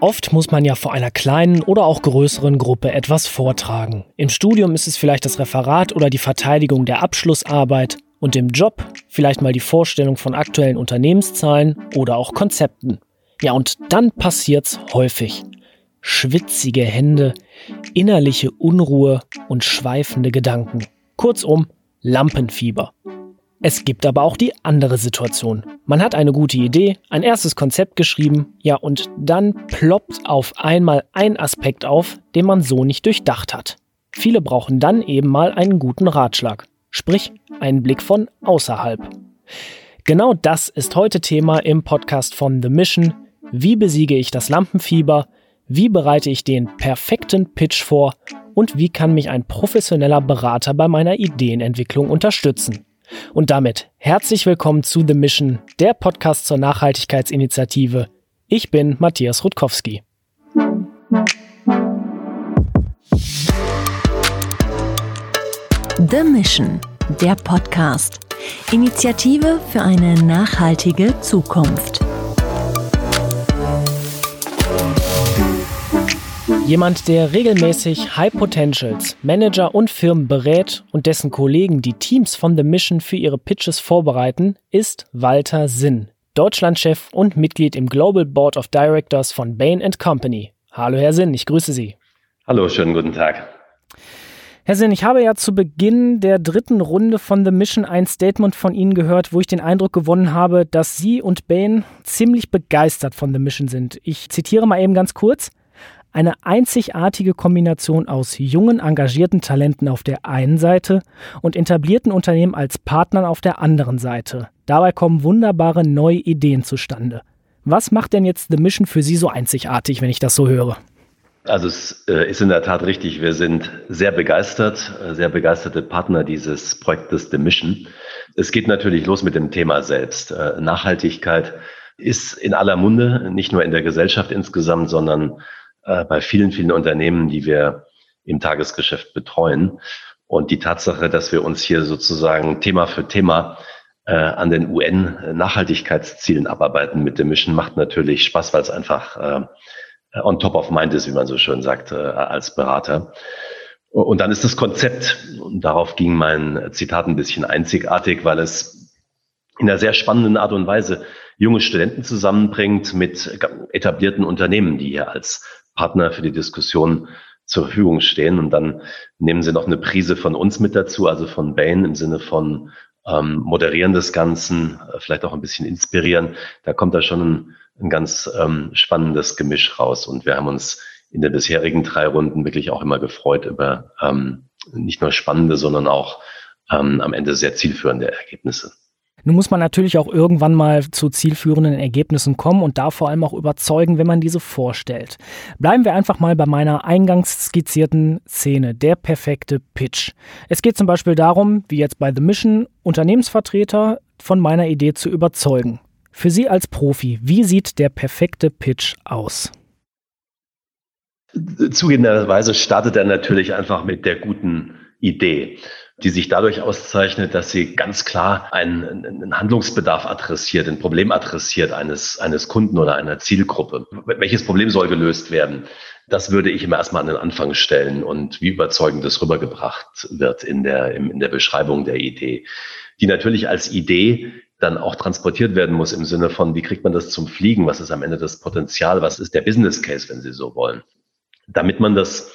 Oft muss man ja vor einer kleinen oder auch größeren Gruppe etwas vortragen. Im Studium ist es vielleicht das Referat oder die Verteidigung der Abschlussarbeit und im Job vielleicht mal die Vorstellung von aktuellen Unternehmenszahlen oder auch Konzepten. Ja, und dann passiert's häufig. Schwitzige Hände, innerliche Unruhe und schweifende Gedanken. Kurzum, Lampenfieber. Es gibt aber auch die andere Situation. Man hat eine gute Idee, ein erstes Konzept geschrieben, ja, und dann ploppt auf einmal ein Aspekt auf, den man so nicht durchdacht hat. Viele brauchen dann eben mal einen guten Ratschlag, sprich einen Blick von außerhalb. Genau das ist heute Thema im Podcast von The Mission. Wie besiege ich das Lampenfieber? Wie bereite ich den perfekten Pitch vor? Und wie kann mich ein professioneller Berater bei meiner Ideenentwicklung unterstützen? Und damit herzlich willkommen zu The Mission, der Podcast zur Nachhaltigkeitsinitiative. Ich bin Matthias Rutkowski. The Mission, der Podcast. Initiative für eine nachhaltige Zukunft. Jemand, der regelmäßig High Potentials, Manager und Firmen berät und dessen Kollegen die Teams von The Mission für ihre Pitches vorbereiten, ist Walter Sinn, Deutschlandchef und Mitglied im Global Board of Directors von Bain Company. Hallo Herr Sinn, ich grüße Sie. Hallo, schönen guten Tag. Herr Sinn, ich habe ja zu Beginn der dritten Runde von The Mission ein Statement von Ihnen gehört, wo ich den Eindruck gewonnen habe, dass Sie und Bain ziemlich begeistert von The Mission sind. Ich zitiere mal eben ganz kurz. Eine einzigartige Kombination aus jungen, engagierten Talenten auf der einen Seite und etablierten Unternehmen als Partnern auf der anderen Seite. Dabei kommen wunderbare neue Ideen zustande. Was macht denn jetzt The Mission für Sie so einzigartig, wenn ich das so höre? Also es äh, ist in der Tat richtig. Wir sind sehr begeistert, äh, sehr begeisterte Partner dieses Projektes The Mission. Es geht natürlich los mit dem Thema selbst. Äh, Nachhaltigkeit ist in aller Munde, nicht nur in der Gesellschaft insgesamt, sondern äh, bei vielen, vielen Unternehmen, die wir im Tagesgeschäft betreuen. Und die Tatsache, dass wir uns hier sozusagen Thema für Thema äh, an den UN-Nachhaltigkeitszielen abarbeiten mit dem Mission, macht natürlich Spaß, weil es einfach äh, on top of mind ist, wie man so schön sagt, äh, als Berater. Und dann ist das Konzept, und darauf ging mein Zitat ein bisschen einzigartig, weil es in einer sehr spannenden Art und Weise junge Studenten zusammenbringt mit etablierten Unternehmen, die hier als Partner für die Diskussion zur Verfügung stehen. Und dann nehmen sie noch eine Prise von uns mit dazu, also von Bain im Sinne von ähm, Moderieren des Ganzen, äh, vielleicht auch ein bisschen inspirieren. Da kommt da schon ein, ein ganz ähm, spannendes Gemisch raus. Und wir haben uns in den bisherigen drei Runden wirklich auch immer gefreut über ähm, nicht nur spannende, sondern auch ähm, am Ende sehr zielführende Ergebnisse. Nun muss man natürlich auch irgendwann mal zu zielführenden Ergebnissen kommen und da vor allem auch überzeugen, wenn man diese vorstellt. Bleiben wir einfach mal bei meiner eingangs skizzierten Szene, der perfekte Pitch. Es geht zum Beispiel darum, wie jetzt bei The Mission, Unternehmensvertreter von meiner Idee zu überzeugen. Für Sie als Profi, wie sieht der perfekte Pitch aus? Zugegebenerweise startet er natürlich einfach mit der guten Idee die sich dadurch auszeichnet, dass sie ganz klar einen, einen Handlungsbedarf adressiert, ein Problem adressiert eines, eines Kunden oder einer Zielgruppe. Welches Problem soll gelöst werden? Das würde ich immer erstmal an den Anfang stellen und wie überzeugend das rübergebracht wird in der, in der Beschreibung der Idee, die natürlich als Idee dann auch transportiert werden muss im Sinne von, wie kriegt man das zum Fliegen? Was ist am Ende das Potenzial? Was ist der Business Case, wenn Sie so wollen? Damit man das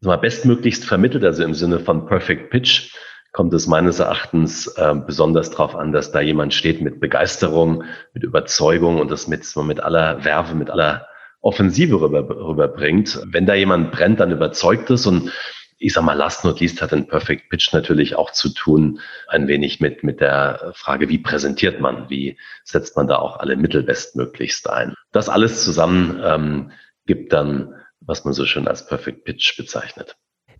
mal, bestmöglichst vermittelt, also im Sinne von Perfect Pitch, kommt es meines Erachtens äh, besonders darauf an, dass da jemand steht mit Begeisterung, mit Überzeugung und das mit, mit aller Werbe, mit aller Offensive rüber, rüberbringt. Wenn da jemand brennt, dann überzeugt es und ich sag mal, last not least hat ein Perfect Pitch natürlich auch zu tun, ein wenig mit, mit der Frage, wie präsentiert man, wie setzt man da auch alle Mittel bestmöglichst ein. Das alles zusammen ähm, gibt dann, was man so schön als Perfect Pitch bezeichnet.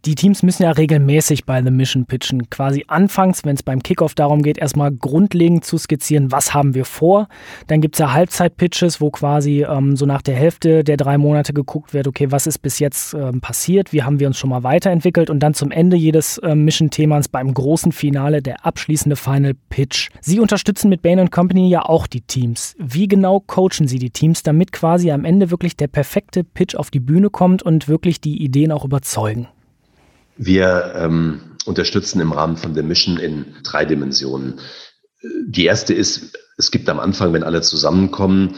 Die Teams müssen ja regelmäßig bei The Mission pitchen. Quasi anfangs, wenn es beim Kickoff darum geht, erstmal grundlegend zu skizzieren, was haben wir vor. Dann gibt es ja Halbzeit-Pitches, wo quasi ähm, so nach der Hälfte der drei Monate geguckt wird, okay, was ist bis jetzt ähm, passiert, wie haben wir uns schon mal weiterentwickelt und dann zum Ende jedes ähm, Mission-Themas beim großen Finale der abschließende Final Pitch. Sie unterstützen mit Bain Company ja auch die Teams. Wie genau coachen Sie die Teams, damit quasi am Ende wirklich der perfekte Pitch auf die Bühne kommt und wirklich die Ideen auch überzeugen? Wir ähm, unterstützen im Rahmen von der Mission in drei Dimensionen. Die erste ist, es gibt am Anfang, wenn alle zusammenkommen,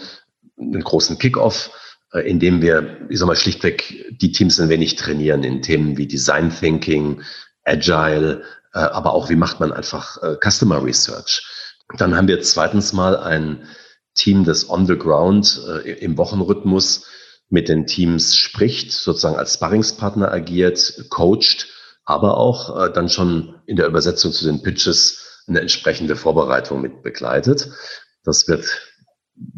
einen großen Kickoff, äh, in dem wir, ich sag mal, schlichtweg die Teams ein wenig trainieren in Themen wie Design Thinking, Agile, äh, aber auch wie macht man einfach äh, Customer Research. Dann haben wir zweitens mal ein Team, das on the ground im Wochenrhythmus mit den Teams spricht, sozusagen als Sparringspartner agiert, coacht, aber auch äh, dann schon in der Übersetzung zu den Pitches eine entsprechende Vorbereitung mit begleitet. Das wird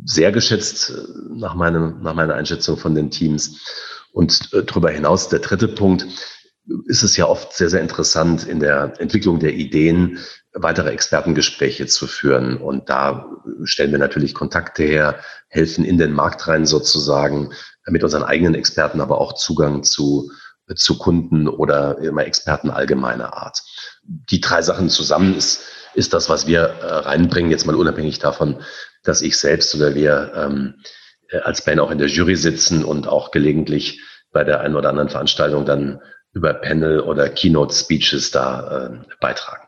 sehr geschätzt äh, nach, meinem, nach meiner Einschätzung von den Teams. Und äh, darüber hinaus, der dritte Punkt, ist es ja oft sehr, sehr interessant in der Entwicklung der Ideen weitere Expertengespräche zu führen. Und da stellen wir natürlich Kontakte her, helfen in den Markt rein sozusagen, mit unseren eigenen Experten aber auch Zugang zu, zu Kunden oder immer Experten allgemeiner Art. Die drei Sachen zusammen ist, ist das, was wir äh, reinbringen, jetzt mal unabhängig davon, dass ich selbst oder wir ähm, äh, als Band auch in der Jury sitzen und auch gelegentlich bei der einen oder anderen Veranstaltung dann über Panel oder Keynote Speeches da äh, beitragen.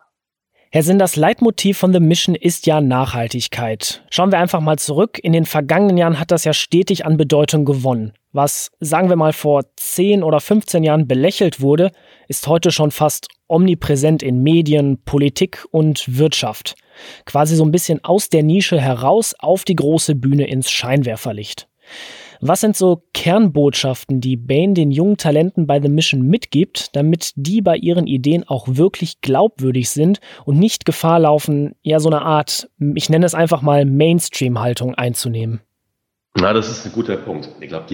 Herr Sinn, das Leitmotiv von The Mission ist ja Nachhaltigkeit. Schauen wir einfach mal zurück. In den vergangenen Jahren hat das ja stetig an Bedeutung gewonnen. Was, sagen wir mal, vor 10 oder 15 Jahren belächelt wurde, ist heute schon fast omnipräsent in Medien, Politik und Wirtschaft. Quasi so ein bisschen aus der Nische heraus auf die große Bühne ins Scheinwerferlicht. Was sind so Kernbotschaften, die Bain den jungen Talenten bei The Mission mitgibt, damit die bei ihren Ideen auch wirklich glaubwürdig sind und nicht Gefahr laufen, ja so eine Art, ich nenne es einfach mal Mainstream-Haltung einzunehmen? Na, das ist ein guter Punkt. Ich glaube,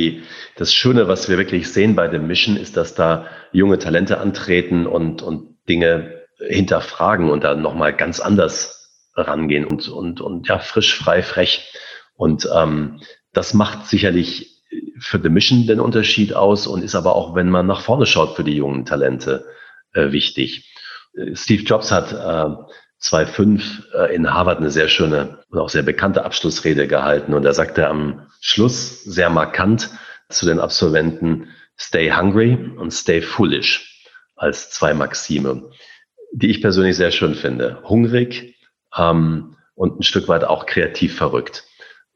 das Schöne, was wir wirklich sehen bei The Mission, ist, dass da junge Talente antreten und, und Dinge hinterfragen und dann nochmal ganz anders rangehen und, und, und ja, frisch, frei, frech. Und ähm, das macht sicherlich für The Mission den Unterschied aus und ist aber auch, wenn man nach vorne schaut, für die jungen Talente äh, wichtig. Äh, Steve Jobs hat äh, 2005 äh, in Harvard eine sehr schöne und auch sehr bekannte Abschlussrede gehalten und er sagte am Schluss sehr markant zu den Absolventen Stay hungry und Stay foolish als zwei Maxime, die ich persönlich sehr schön finde. Hungrig ähm, und ein Stück weit auch kreativ verrückt.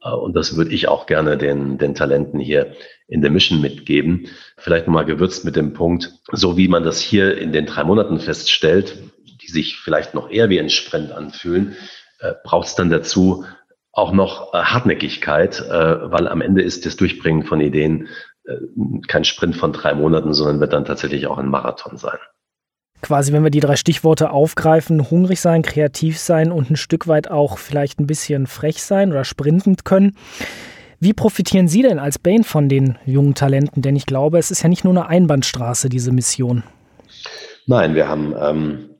Äh, und das würde ich auch gerne den, den Talenten hier in der Mission mitgeben. Vielleicht nochmal gewürzt mit dem Punkt, so wie man das hier in den drei Monaten feststellt, die sich vielleicht noch eher wie ein Sprint anfühlen, äh, braucht es dann dazu auch noch äh, Hartnäckigkeit, äh, weil am Ende ist das Durchbringen von Ideen äh, kein Sprint von drei Monaten, sondern wird dann tatsächlich auch ein Marathon sein quasi, wenn wir die drei Stichworte aufgreifen, hungrig sein, kreativ sein und ein Stück weit auch vielleicht ein bisschen frech sein oder sprintend können. Wie profitieren Sie denn als Bane von den jungen Talenten? Denn ich glaube, es ist ja nicht nur eine Einbahnstraße, diese Mission. Nein, wir haben ähm,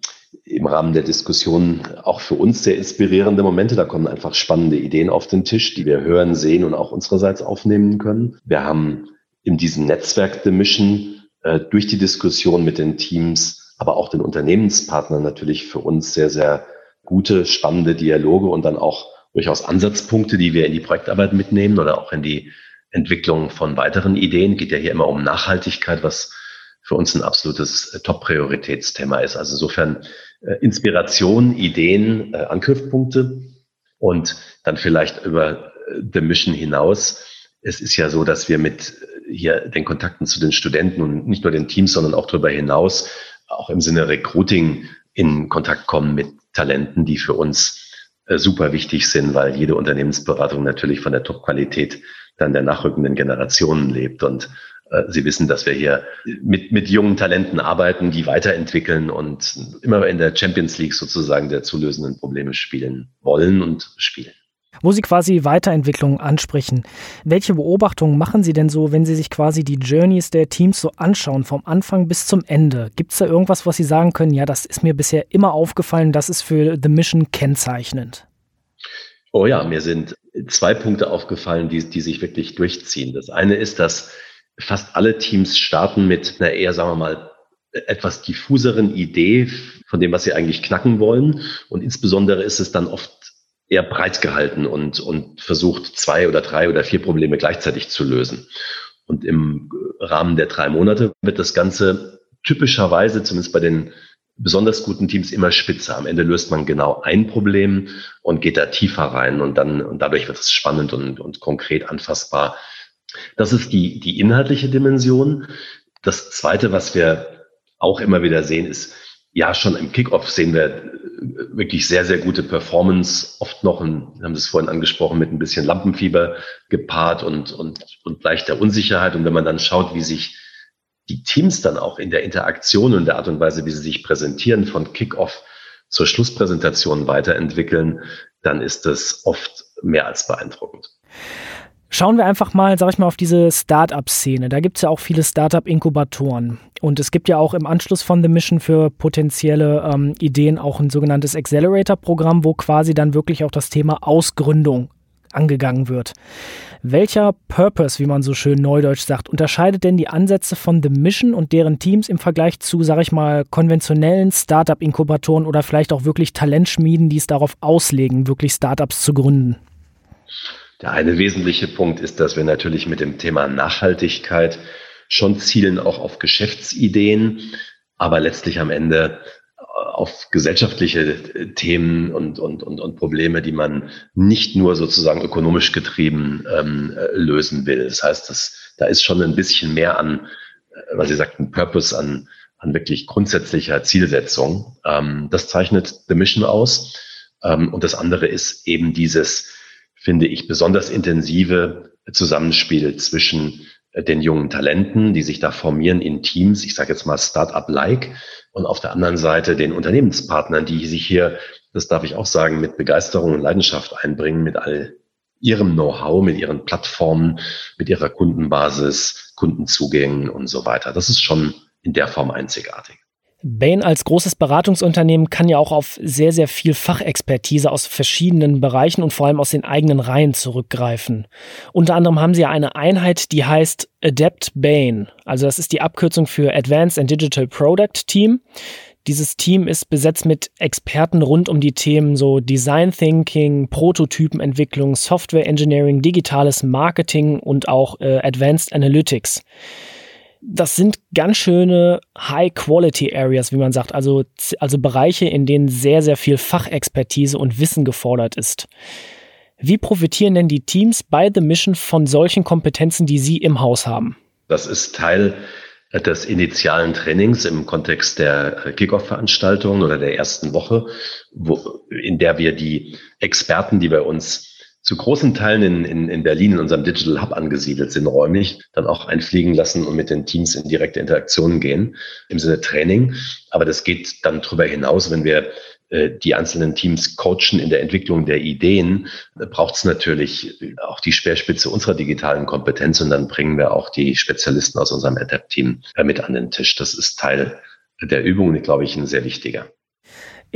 im Rahmen der Diskussion auch für uns sehr inspirierende Momente. Da kommen einfach spannende Ideen auf den Tisch, die wir hören, sehen und auch unsererseits aufnehmen können. Wir haben in diesem Netzwerk der Mission äh, durch die Diskussion mit den Teams aber auch den Unternehmenspartnern natürlich für uns sehr, sehr gute, spannende Dialoge und dann auch durchaus Ansatzpunkte, die wir in die Projektarbeit mitnehmen oder auch in die Entwicklung von weiteren Ideen. Geht ja hier immer um Nachhaltigkeit, was für uns ein absolutes äh, Top-Prioritätsthema ist. Also insofern äh, Inspiration, Ideen, äh, Angriffspunkte und dann vielleicht über äh, The Mission hinaus. Es ist ja so, dass wir mit hier den Kontakten zu den Studenten und nicht nur den Teams, sondern auch darüber hinaus auch im Sinne Recruiting in Kontakt kommen mit Talenten, die für uns äh, super wichtig sind, weil jede Unternehmensberatung natürlich von der Top-Qualität dann der nachrückenden Generationen lebt. Und äh, Sie wissen, dass wir hier mit, mit jungen Talenten arbeiten, die weiterentwickeln und immer in der Champions League sozusagen der zu lösenden Probleme spielen wollen und spielen. Wo Sie quasi Weiterentwicklung ansprechen, welche Beobachtungen machen Sie denn so, wenn Sie sich quasi die Journeys der Teams so anschauen, vom Anfang bis zum Ende? Gibt es da irgendwas, was Sie sagen können, ja, das ist mir bisher immer aufgefallen, das ist für The Mission kennzeichnend? Oh ja, mir sind zwei Punkte aufgefallen, die, die sich wirklich durchziehen. Das eine ist, dass fast alle Teams starten mit einer eher, sagen wir mal, etwas diffuseren Idee von dem, was sie eigentlich knacken wollen. Und insbesondere ist es dann oft eher breit gehalten und, und versucht, zwei oder drei oder vier Probleme gleichzeitig zu lösen. Und im Rahmen der drei Monate wird das Ganze typischerweise, zumindest bei den besonders guten Teams, immer spitzer. Am Ende löst man genau ein Problem und geht da tiefer rein und dann, und dadurch wird es spannend und, und konkret anfassbar. Das ist die, die inhaltliche Dimension. Das zweite, was wir auch immer wieder sehen, ist, ja, schon im Kickoff sehen wir äh, wirklich sehr, sehr gute Performance, oft noch, ein, wir haben das vorhin angesprochen, mit ein bisschen Lampenfieber gepaart und, und, und leichter Unsicherheit. Und wenn man dann schaut, wie sich die Teams dann auch in der Interaktion und der Art und Weise, wie sie sich präsentieren, von Kickoff zur Schlusspräsentation weiterentwickeln, dann ist das oft mehr als beeindruckend. Schauen wir einfach mal, sag ich mal, auf diese Startup-Szene. Da gibt es ja auch viele Startup-Inkubatoren. Und es gibt ja auch im Anschluss von The Mission für potenzielle ähm, Ideen auch ein sogenanntes Accelerator-Programm, wo quasi dann wirklich auch das Thema Ausgründung angegangen wird. Welcher Purpose, wie man so schön neudeutsch sagt, unterscheidet denn die Ansätze von The Mission und deren Teams im Vergleich zu, sag ich mal, konventionellen Startup-Inkubatoren oder vielleicht auch wirklich Talentschmieden, die es darauf auslegen, wirklich Startups zu gründen? Der eine wesentliche Punkt ist, dass wir natürlich mit dem Thema Nachhaltigkeit schon zielen auch auf Geschäftsideen, aber letztlich am Ende äh, auf gesellschaftliche äh, Themen und, und, und, und Probleme, die man nicht nur sozusagen ökonomisch getrieben ähm, äh, lösen will. Das heißt, das, da ist schon ein bisschen mehr an, was Sie sagten, Purpose, an, an wirklich grundsätzlicher Zielsetzung. Ähm, das zeichnet The Mission aus. Ähm, und das andere ist eben dieses, finde ich, besonders intensive Zusammenspiel zwischen äh, den jungen Talenten, die sich da formieren in Teams, ich sage jetzt mal Startup-like, und auf der anderen Seite den Unternehmenspartnern, die sich hier, das darf ich auch sagen, mit Begeisterung und Leidenschaft einbringen, mit all ihrem Know-how, mit ihren Plattformen, mit ihrer Kundenbasis, Kundenzugängen und so weiter. Das ist schon in der Form einzigartig. Bain als großes Beratungsunternehmen kann ja auch auf sehr, sehr viel Fachexpertise aus verschiedenen Bereichen und vor allem aus den eigenen Reihen zurückgreifen. Unter anderem haben sie ja eine Einheit, die heißt Adapt Bain. Also das ist die Abkürzung für Advanced and Digital Product Team. Dieses Team ist besetzt mit Experten rund um die Themen so Design Thinking, Prototypenentwicklung, Software Engineering, digitales Marketing und auch äh, Advanced Analytics das sind ganz schöne High-Quality-Areas, wie man sagt, also, also Bereiche, in denen sehr, sehr viel Fachexpertise und Wissen gefordert ist. Wie profitieren denn die Teams bei The Mission von solchen Kompetenzen, die Sie im Haus haben? Das ist Teil des initialen Trainings im Kontext der Kickoff-Veranstaltung oder der ersten Woche, wo, in der wir die Experten, die bei uns zu großen Teilen in, in, in Berlin in unserem Digital Hub angesiedelt sind, räumlich, dann auch einfliegen lassen und mit den Teams in direkte Interaktion gehen, im Sinne Training. Aber das geht dann darüber hinaus, wenn wir äh, die einzelnen Teams coachen in der Entwicklung der Ideen, braucht es natürlich auch die Speerspitze unserer digitalen Kompetenz und dann bringen wir auch die Spezialisten aus unserem Adapt-Team äh, mit an den Tisch. Das ist Teil der Übung glaube ich, ein sehr wichtiger.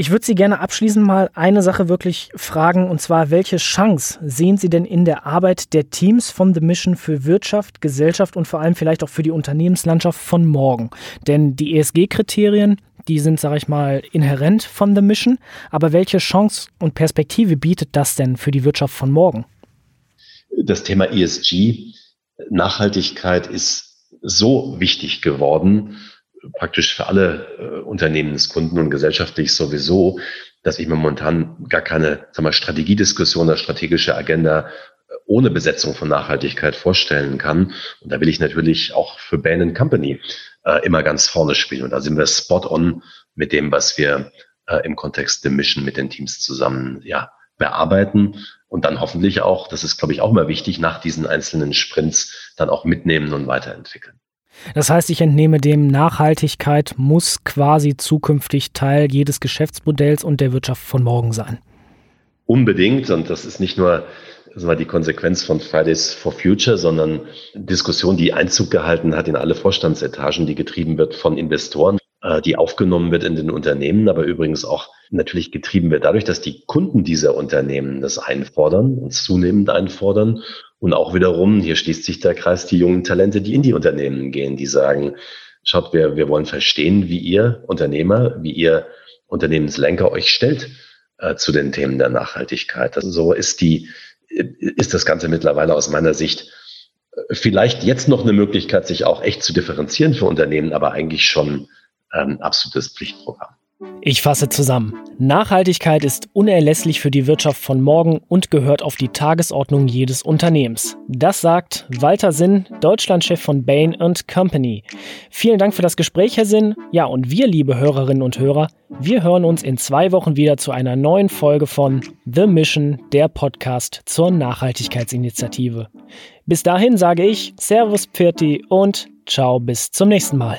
Ich würde Sie gerne abschließend mal eine Sache wirklich fragen, und zwar, welche Chance sehen Sie denn in der Arbeit der Teams von The Mission für Wirtschaft, Gesellschaft und vor allem vielleicht auch für die Unternehmenslandschaft von morgen? Denn die ESG-Kriterien, die sind, sage ich mal, inhärent von The Mission, aber welche Chance und Perspektive bietet das denn für die Wirtschaft von morgen? Das Thema ESG, Nachhaltigkeit ist so wichtig geworden, praktisch für alle äh, Unternehmenskunden und gesellschaftlich sowieso, dass ich mir momentan gar keine sag mal, Strategiediskussion oder strategische Agenda äh, ohne Besetzung von Nachhaltigkeit vorstellen kann. Und da will ich natürlich auch für Bain Company äh, immer ganz vorne spielen. Und da sind wir spot on mit dem, was wir äh, im Kontext der Mission mit den Teams zusammen ja, bearbeiten und dann hoffentlich auch, das ist, glaube ich, auch mal wichtig, nach diesen einzelnen Sprints dann auch mitnehmen und weiterentwickeln. Das heißt, ich entnehme dem, Nachhaltigkeit muss quasi zukünftig Teil jedes Geschäftsmodells und der Wirtschaft von morgen sein. unbedingt, und das ist nicht nur das die Konsequenz von Fridays for Future, sondern Diskussion, die Einzug gehalten hat in alle Vorstandsetagen, die getrieben wird von Investoren, äh, die aufgenommen wird in den Unternehmen, aber übrigens auch natürlich getrieben wird dadurch, dass die Kunden dieser Unternehmen das einfordern und zunehmend einfordern. Und auch wiederum, hier schließt sich der Kreis, die jungen Talente, die in die Unternehmen gehen, die sagen, schaut, wir, wir wollen verstehen, wie ihr Unternehmer, wie ihr Unternehmenslenker euch stellt äh, zu den Themen der Nachhaltigkeit. Also so ist die, ist das Ganze mittlerweile aus meiner Sicht äh, vielleicht jetzt noch eine Möglichkeit, sich auch echt zu differenzieren für Unternehmen, aber eigentlich schon ähm, absolutes Pflichtprogramm. Ich fasse zusammen. Nachhaltigkeit ist unerlässlich für die Wirtschaft von morgen und gehört auf die Tagesordnung jedes Unternehmens. Das sagt Walter Sinn, Deutschlandchef von Bain Company. Vielen Dank für das Gespräch, Herr Sinn. Ja, und wir, liebe Hörerinnen und Hörer, wir hören uns in zwei Wochen wieder zu einer neuen Folge von The Mission, der Podcast zur Nachhaltigkeitsinitiative. Bis dahin sage ich Servus Pfirti und ciao bis zum nächsten Mal.